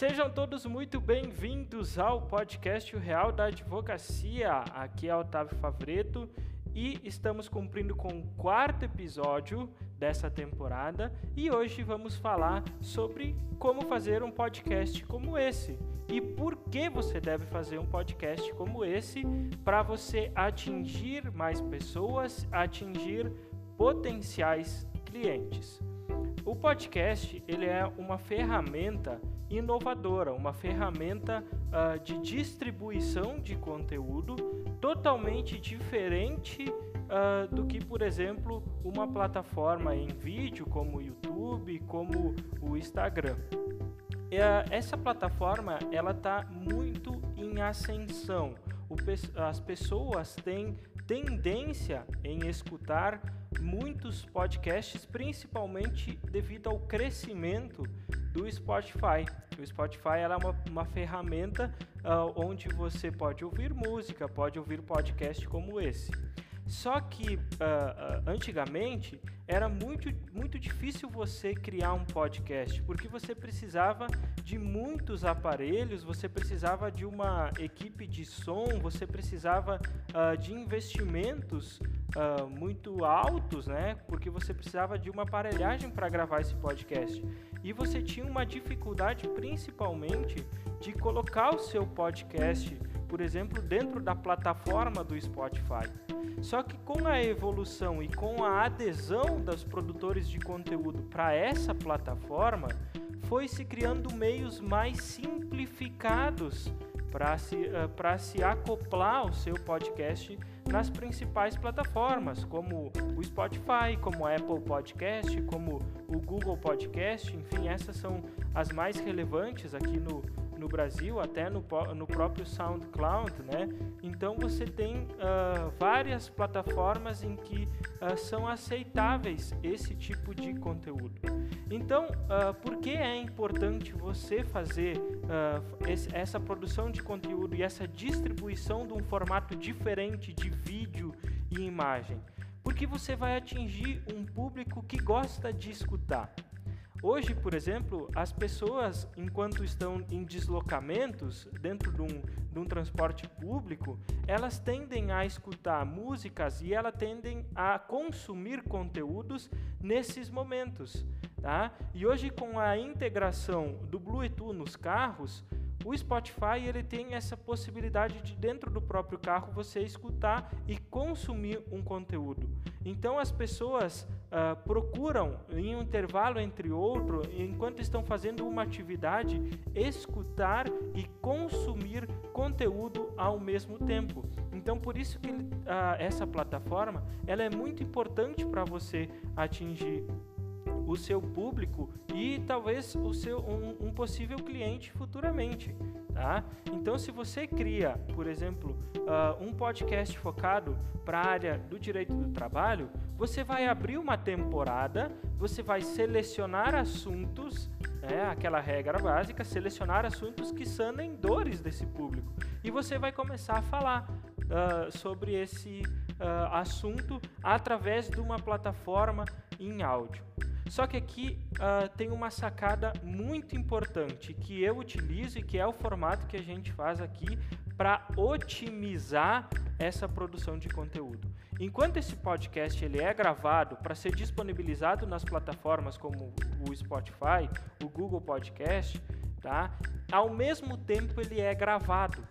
Sejam todos muito bem-vindos ao podcast Real da Advocacia. Aqui é Otávio Favreto e estamos cumprindo com o quarto episódio dessa temporada e hoje vamos falar sobre como fazer um podcast como esse e por que você deve fazer um podcast como esse para você atingir mais pessoas, atingir potenciais clientes. O podcast ele é uma ferramenta inovadora, uma ferramenta uh, de distribuição de conteúdo totalmente diferente uh, do que, por exemplo, uma plataforma em vídeo como o YouTube, como o Instagram. Uh, essa plataforma ela está muito em ascensão. O, as pessoas têm tendência em escutar muitos podcasts, principalmente devido ao crescimento do Spotify. O Spotify é uma, uma ferramenta uh, onde você pode ouvir música, pode ouvir podcast como esse. Só que uh, antigamente era muito, muito difícil você criar um podcast, porque você precisava de muitos aparelhos, você precisava de uma equipe de som, você precisava uh, de investimentos uh, muito altos, né? Porque você precisava de uma aparelhagem para gravar esse podcast. E você tinha uma dificuldade principalmente de colocar o seu podcast, por exemplo, dentro da plataforma do Spotify. Só que com a evolução e com a adesão dos produtores de conteúdo para essa plataforma, foi se criando meios mais simplificados para se, uh, se acoplar ao seu podcast nas principais plataformas, como o Spotify, como o Apple Podcast, como o Google Podcast, enfim, essas são as mais relevantes aqui no, no Brasil, até no, no próprio SoundCloud, né? Então você tem uh, várias plataformas em que uh, são aceitáveis esse tipo de conteúdo. Então, uh, por que é importante você fazer esse, essa produção de conteúdo e essa distribuição de um formato diferente de vídeo e imagem? Porque você vai atingir um público que gosta de escutar. Hoje, por exemplo, as pessoas, enquanto estão em deslocamentos dentro de um, de um transporte público, elas tendem a escutar músicas e elas tendem a consumir conteúdos nesses momentos. Tá? E hoje, com a integração do Bluetooth nos carros, o Spotify ele tem essa possibilidade de dentro do próprio carro você escutar e consumir um conteúdo. Então as pessoas uh, procuram em um intervalo entre outro, enquanto estão fazendo uma atividade, escutar e consumir conteúdo ao mesmo tempo. Então por isso que uh, essa plataforma ela é muito importante para você atingir o seu público e talvez o seu um, um possível cliente futuramente. Tá? Então, se você cria, por exemplo, uh, um podcast focado para a área do direito do trabalho, você vai abrir uma temporada, você vai selecionar assuntos, né, aquela regra básica, selecionar assuntos que sanem dores desse público. E você vai começar a falar uh, sobre esse uh, assunto através de uma plataforma em áudio. Só que aqui uh, tem uma sacada muito importante que eu utilizo e que é o formato que a gente faz aqui para otimizar essa produção de conteúdo. Enquanto esse podcast ele é gravado para ser disponibilizado nas plataformas como o Spotify, o Google Podcast, tá? Ao mesmo tempo ele é gravado.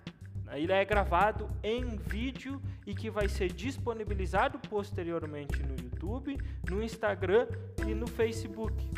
Ele é gravado em vídeo e que vai ser disponibilizado posteriormente no YouTube, no Instagram e no Facebook.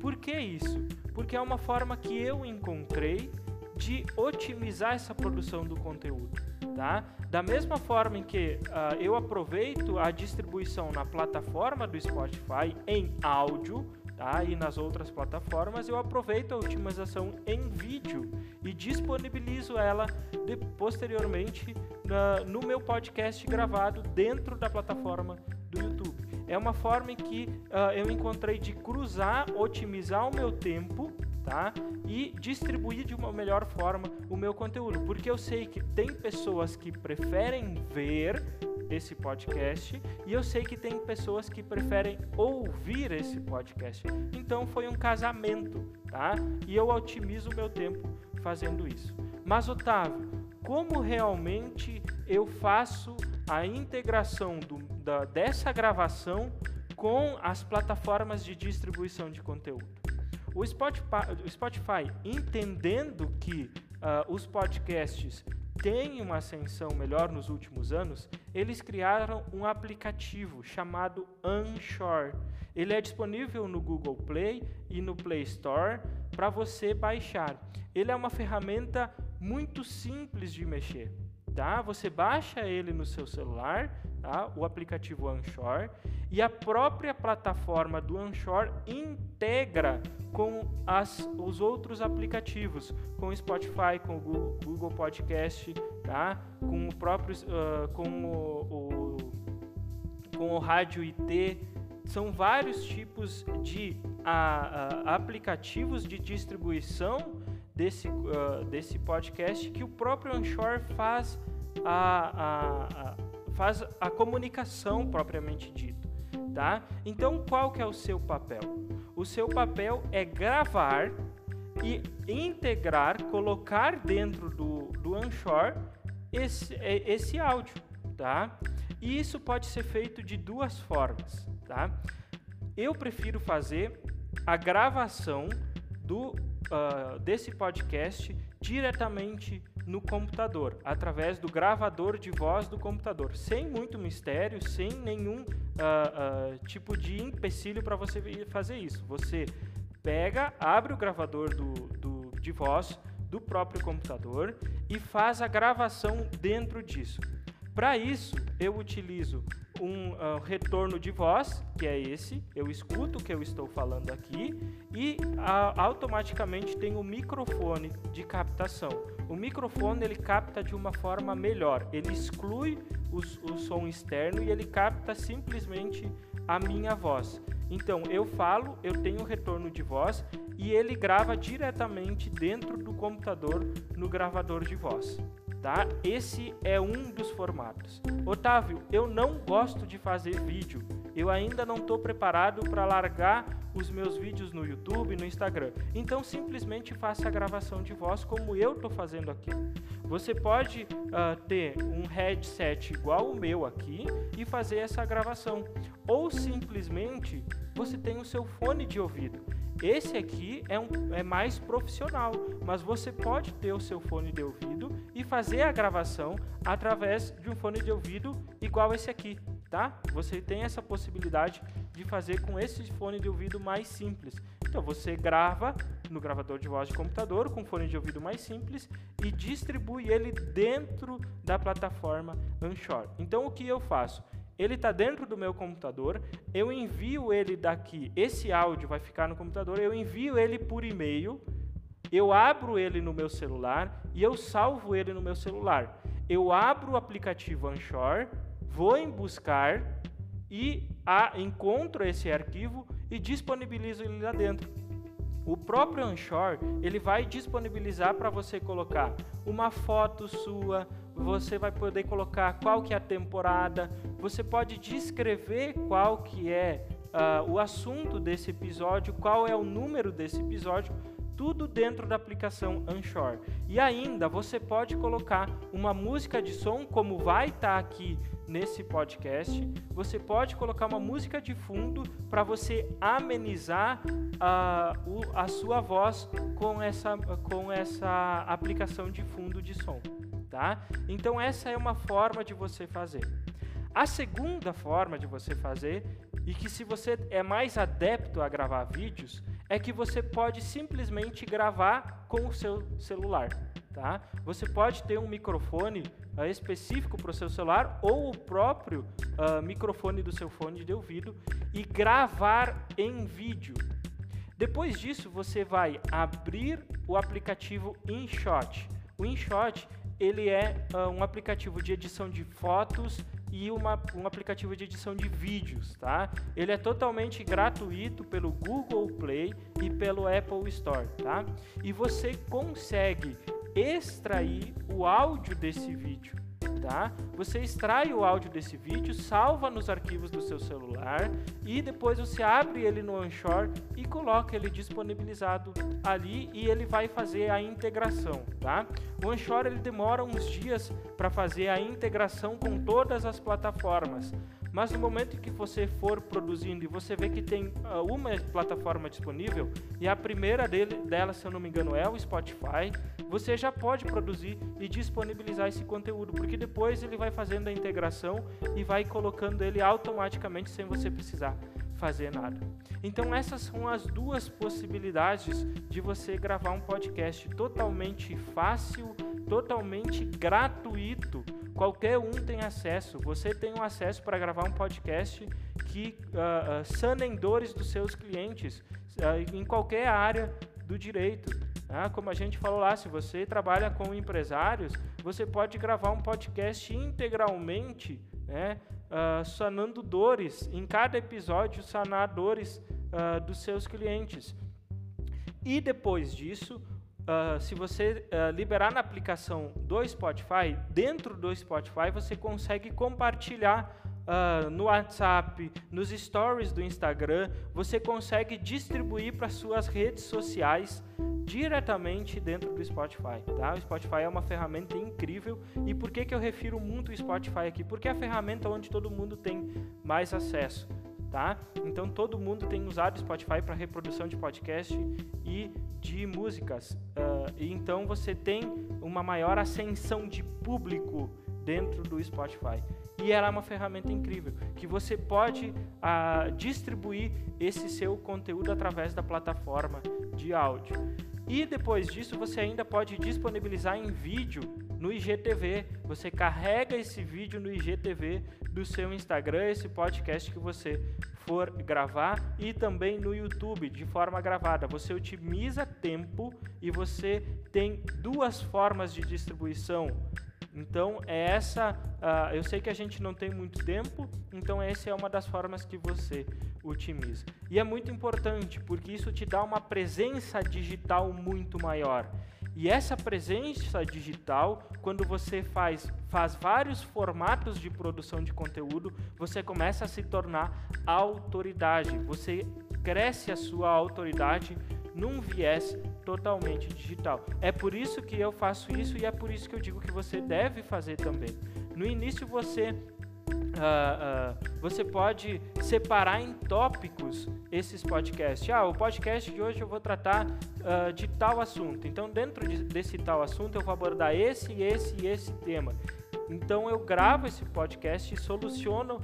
Por que isso? Porque é uma forma que eu encontrei de otimizar essa produção do conteúdo. Tá? Da mesma forma em que uh, eu aproveito a distribuição na plataforma do Spotify em áudio, tá? e nas outras plataformas, eu aproveito a otimização em vídeo e disponibilizo ela de, posteriormente na, no meu podcast gravado dentro da plataforma do YouTube. É uma forma em que uh, eu encontrei de cruzar, otimizar o meu tempo tá? E distribuir de uma melhor forma o meu conteúdo, porque eu sei que tem pessoas que preferem ver esse podcast e eu sei que tem pessoas que preferem ouvir esse podcast. Então foi um casamento, tá? E eu otimizo o meu tempo fazendo isso. Mas Otávio, como realmente eu faço a integração do, da, dessa gravação com as plataformas de distribuição de conteúdo? O Spotify, o Spotify entendendo que uh, os podcasts têm uma ascensão melhor nos últimos anos, eles criaram um aplicativo chamado Unshore. Ele é disponível no Google Play e no Play Store para você baixar. Ele é uma ferramenta muito simples de mexer. Tá? Você baixa ele no seu celular, tá? o aplicativo Unshore, e a própria plataforma do Unshore integra com as, os outros aplicativos, com o Spotify, com o Google, Google Podcast, tá? com o próprio uh, com o, o, com o rádio IT. São vários tipos de uh, uh, aplicativos de distribuição desse, desse podcast que o próprio Unshore faz a faz a comunicação propriamente dita tá? Então, qual que é o seu papel? O seu papel é gravar e integrar, colocar dentro do, do Anchor esse, é, esse áudio, tá? E isso pode ser feito de duas formas, tá? Eu prefiro fazer a gravação do, uh, desse podcast diretamente no computador, através do gravador de voz do computador, sem muito mistério, sem nenhum uh, uh, tipo de empecilho para você fazer isso. Você pega, abre o gravador do, do, de voz do próprio computador e faz a gravação dentro disso. Para isso, eu utilizo um uh, retorno de voz, que é esse, eu escuto o que eu estou falando aqui, e uh, automaticamente tem o microfone de captação. O microfone ele capta de uma forma melhor, ele exclui os, o som externo e ele capta simplesmente a minha voz. Então eu falo, eu tenho retorno de voz e ele grava diretamente dentro do computador no gravador de voz tá? Esse é um dos formatos. Otávio, eu não gosto de fazer vídeo. Eu ainda não estou preparado para largar os meus vídeos no YouTube, no Instagram. Então simplesmente faça a gravação de voz como eu estou fazendo aqui. Você pode uh, ter um headset igual o meu aqui e fazer essa gravação. Ou simplesmente você tem o seu fone de ouvido. Esse aqui é, um, é mais profissional, mas você pode ter o seu fone de ouvido e fazer a gravação através de um fone de ouvido igual esse aqui, tá? Você tem essa possibilidade de fazer com esse fone de ouvido mais simples. Então você grava no gravador de voz de computador com fone de ouvido mais simples e distribui ele dentro da plataforma Anchor. Então o que eu faço? Ele está dentro do meu computador, eu envio ele daqui, esse áudio vai ficar no computador, eu envio ele por e-mail, eu abro ele no meu celular e eu salvo ele no meu celular. Eu abro o aplicativo Anchor, vou em buscar e a, encontro esse arquivo e disponibilizo ele lá dentro. O próprio Anchor, ele vai disponibilizar para você colocar uma foto sua, você vai poder colocar qual que é a temporada, você pode descrever qual que é uh, o assunto desse episódio, qual é o número desse episódio, tudo dentro da aplicação Anchor. E ainda você pode colocar uma música de som, como vai estar tá aqui nesse podcast. Você pode colocar uma música de fundo para você amenizar uh, o, a sua voz com essa, com essa aplicação de fundo de som tá? Então essa é uma forma de você fazer. A segunda forma de você fazer, e que se você é mais adepto a gravar vídeos, é que você pode simplesmente gravar com o seu celular. Tá? Você pode ter um microfone uh, específico para o seu celular ou o próprio uh, microfone do seu fone de ouvido e gravar em vídeo. Depois disso, você vai abrir o aplicativo InShot. O InShot ele é uh, um aplicativo de edição de fotos e uma, um aplicativo de edição de vídeos, tá? Ele é totalmente gratuito pelo Google Play e pelo Apple Store, tá? E você consegue extrair o áudio desse vídeo, tá? Você extrai o áudio desse vídeo, salva nos arquivos do seu celular e depois você abre ele no Onshore e coloca ele disponibilizado ali e ele vai fazer a integração, tá? O Onshore ele demora uns dias para fazer a integração com todas as plataformas. Mas no momento que você for produzindo e você vê que tem uh, uma plataforma disponível, e a primeira dele, dela, se eu não me engano, é o Spotify, você já pode produzir e disponibilizar esse conteúdo, porque depois ele vai fazendo a integração e vai colocando ele automaticamente sem você precisar fazer nada. Então essas são as duas possibilidades de você gravar um podcast totalmente fácil, totalmente gratuito qualquer um tem acesso. Você tem um acesso para gravar um podcast que uh, uh, sanem dores dos seus clientes uh, em qualquer área do direito. Ah, como a gente falou lá, se você trabalha com empresários, você pode gravar um podcast integralmente, né, uh, sanando dores, em cada episódio sanar dores uh, dos seus clientes. E depois disso, Uh, se você liberar na aplicação do Spotify, dentro do Spotify você consegue compartilhar uh, no WhatsApp, nos stories do Instagram, você consegue distribuir para suas redes sociais diretamente dentro do Spotify. Tá? O Spotify é uma ferramenta incrível. E por que, que eu refiro muito o Spotify aqui? Porque é a ferramenta onde todo mundo tem mais acesso. Tá? Então todo mundo tem usado o Spotify para reprodução de podcast e de músicas. Uh, e então você tem uma maior ascensão de público dentro do Spotify. E ela é uma ferramenta incrível, que você pode uh, distribuir esse seu conteúdo através da plataforma de áudio. E depois disso, você ainda pode disponibilizar em vídeo no IGTV. Você carrega esse vídeo no IGTV do seu Instagram, esse podcast que você for gravar e também no YouTube de forma gravada. Você otimiza tempo e você tem duas formas de distribuição. Então é essa. Uh, eu sei que a gente não tem muito tempo, então essa é uma das formas que você otimiza. E é muito importante porque isso te dá uma presença digital muito maior. E essa presença digital, quando você faz, faz vários formatos de produção de conteúdo, você começa a se tornar autoridade. Você cresce a sua autoridade num viés totalmente digital. É por isso que eu faço isso e é por isso que eu digo que você deve fazer também. No início você Uh, uh, você pode separar em tópicos esses podcasts. Ah, o podcast de hoje eu vou tratar uh, de tal assunto. Então, dentro de, desse tal assunto, eu vou abordar esse, esse e esse tema. Então, eu gravo esse podcast e soluciono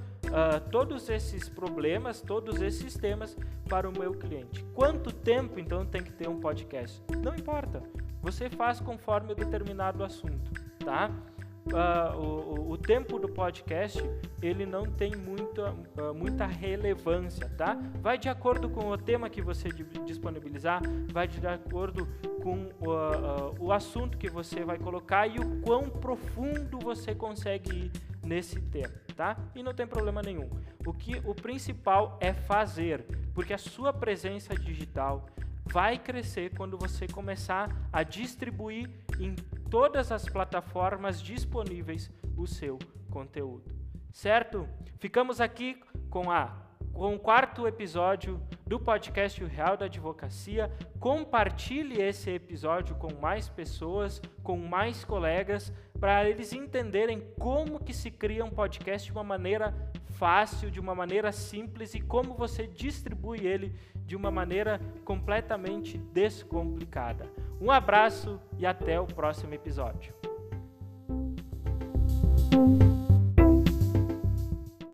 todos esses problemas, todos esses temas para o meu cliente. Quanto tempo, então, tem que ter um podcast? Não importa. Você faz conforme determinado assunto, tá? uh, o, o, tempo do podcast ele não tem muita, uh, muita relevância, tá? Vai de acordo com o tema que você disponibilizar, vai de acordo com uh, o assunto que você vai colocar e o quão profundo você consegue ir nesse tema, tá? E não tem problema nenhum. O que o principal é fazer, porque a sua presença digital vai crescer quando você começar a distribuir em todas as plataformas disponíveis o seu conteúdo. Certo? Ficamos aqui com a com o quarto episódio do podcast O Real da Advocacia. Compartilhe esse episódio com mais pessoas, com mais colegas, para eles entenderem como que se cria um podcast de uma maneira fácil, de uma maneira simples e como você distribui ele de uma maneira completamente descomplicada. Um abraço e até o próximo episódio.